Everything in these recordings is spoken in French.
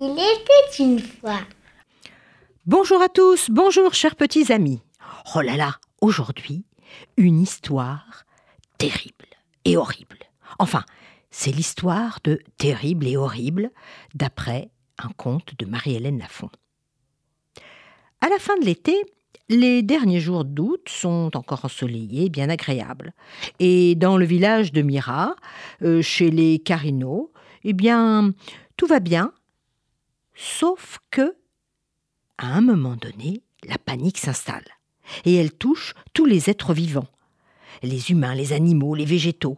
Il était une fois. Bonjour à tous, bonjour chers petits amis. Oh là là, aujourd'hui, une histoire terrible et horrible. Enfin, c'est l'histoire de Terrible et horrible d'après un conte de Marie-Hélène Lafont. À la fin de l'été, les derniers jours d'août sont encore ensoleillés, bien agréables. Et dans le village de Mira, euh, chez les Carino, eh bien, tout va bien, sauf que, à un moment donné, la panique s'installe. Et elle touche tous les êtres vivants. Les humains, les animaux, les végétaux.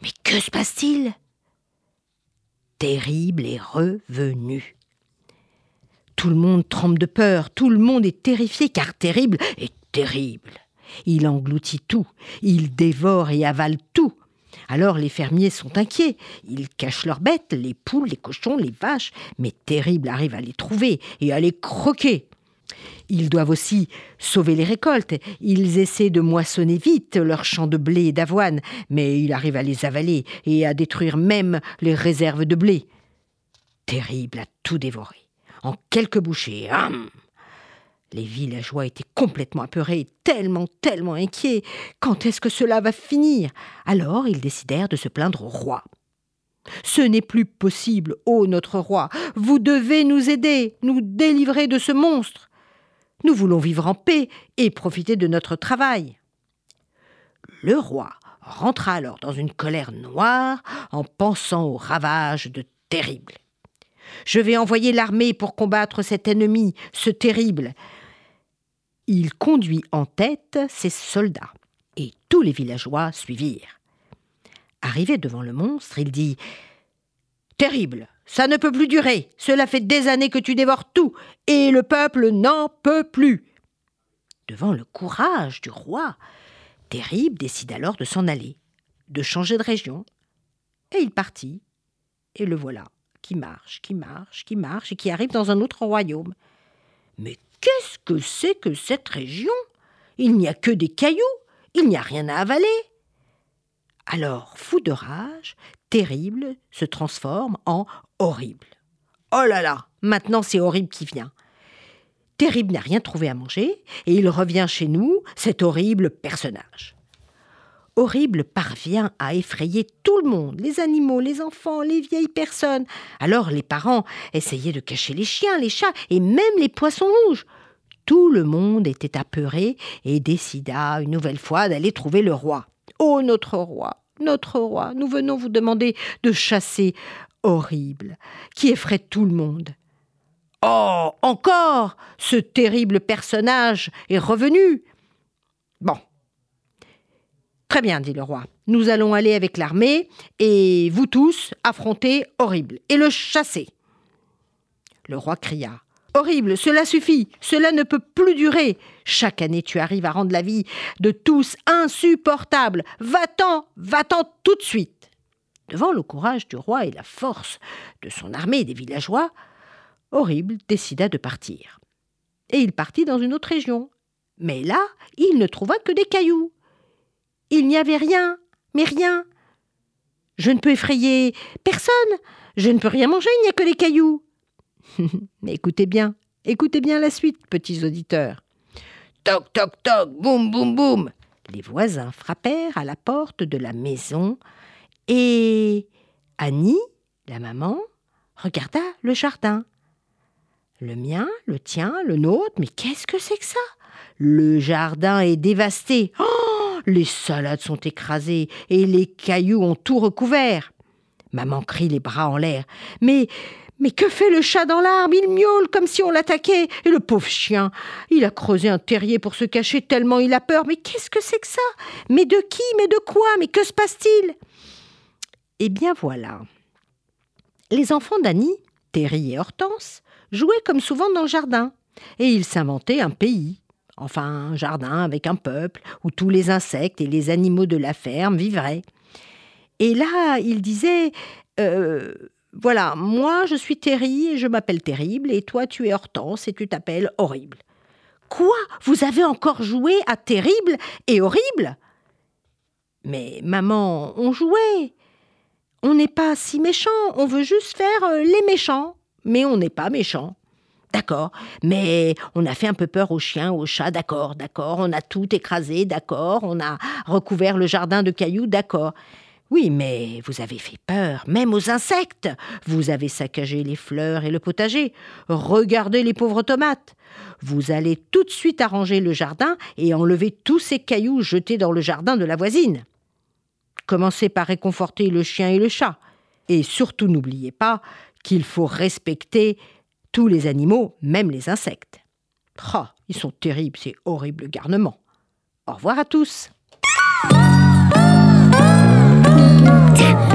Mais que se passe-t-il? Terrible est revenu. Tout le monde tremble de peur, tout le monde est terrifié, car terrible est terrible. Il engloutit tout, il dévore et avale tout. Alors les fermiers sont inquiets, ils cachent leurs bêtes, les poules, les cochons, les vaches, mais terrible arrive à les trouver et à les croquer. Ils doivent aussi sauver les récoltes. Ils essaient de moissonner vite leurs champs de blé et d'avoine, mais il arrive à les avaler et à détruire même les réserves de blé. Terrible a tout dévoré en quelques bouchées. Hum les villageois étaient complètement apeurés, tellement, tellement inquiets. Quand est-ce que cela va finir? Alors ils décidèrent de se plaindre au roi. Ce n'est plus possible, ô notre roi. Vous devez nous aider, nous délivrer de ce monstre. Nous voulons vivre en paix et profiter de notre travail. Le roi rentra alors dans une colère noire en pensant aux ravages de terribles. Je vais envoyer l'armée pour combattre cet ennemi, ce terrible. Il conduit en tête ses soldats, et tous les villageois suivirent. Arrivé devant le monstre, il dit Terrible, ça ne peut plus durer. Cela fait des années que tu dévores tout, et le peuple n'en peut plus. Devant le courage du roi, Terrible décide alors de s'en aller, de changer de région. Et il partit, et le voilà qui marche, qui marche, qui marche, et qui arrive dans un autre royaume. Mais qu'est-ce que c'est que cette région? Il n'y a que des cailloux, il n'y a rien à avaler. Alors, fou de rage, terrible se transforme en horrible. Oh là là, maintenant c'est horrible qui vient. Terrible n'a rien trouvé à manger, et il revient chez nous, cet horrible personnage. Horrible parvient à effrayer tout le monde, les animaux, les enfants, les vieilles personnes. Alors les parents essayaient de cacher les chiens, les chats et même les poissons rouges. Tout le monde était apeuré et décida une nouvelle fois d'aller trouver le roi. Ô notre roi, notre roi, nous venons vous demander de chasser horrible, qui effraie tout le monde. Oh, encore Ce terrible personnage est revenu. Bon, Très bien, dit le roi. Nous allons aller avec l'armée et vous tous affronter Horrible et le chasser. Le roi cria. Horrible, cela suffit, cela ne peut plus durer. Chaque année tu arrives à rendre la vie de tous insupportable. Va-t'en, va-t'en tout de suite. Devant le courage du roi et la force de son armée et des villageois, Horrible décida de partir. Et il partit dans une autre région. Mais là, il ne trouva que des cailloux. Il n'y avait rien, mais rien. Je ne peux effrayer personne. Je ne peux rien manger, il n'y a que des cailloux. écoutez bien, écoutez bien la suite, petits auditeurs. Toc, toc, toc, boum, boum, boum. Les voisins frappèrent à la porte de la maison et Annie, la maman, regarda le jardin. Le mien, le tien, le nôtre, mais qu'est-ce que c'est que ça? Le jardin est dévasté. Oh les salades sont écrasées et les cailloux ont tout recouvert. Maman crie les bras en l'air. Mais mais que fait le chat dans l'arbre? Il miaule comme si on l'attaquait. Et le pauvre chien, il a creusé un terrier pour se cacher tellement il a peur. Mais qu'est-ce que c'est que ça? Mais de qui? Mais de quoi? Mais que se passe-t-il? Eh bien voilà. Les enfants d'Annie, Terry et Hortense, jouaient comme souvent dans le jardin. Et ils s'inventaient un pays enfin un jardin avec un peuple où tous les insectes et les animaux de la ferme vivraient. Et là, il disait euh, Voilà, moi je suis Terry et je m'appelle Terrible, et toi tu es Hortense et tu t'appelles Horrible. Quoi? Vous avez encore joué à terrible et horrible? Mais maman, on jouait. On n'est pas si méchant, on veut juste faire euh, les méchants. Mais on n'est pas méchant. D'accord, mais on a fait un peu peur aux chiens, aux chats, d'accord, d'accord, on a tout écrasé, d'accord, on a recouvert le jardin de cailloux, d'accord. Oui, mais vous avez fait peur, même aux insectes. Vous avez saccagé les fleurs et le potager. Regardez les pauvres tomates. Vous allez tout de suite arranger le jardin et enlever tous ces cailloux jetés dans le jardin de la voisine. Commencez par réconforter le chien et le chat. Et surtout n'oubliez pas qu'il faut respecter tous les animaux, même les insectes. Ah, ils sont terribles, ces horribles garnements. Au revoir à tous. Tap.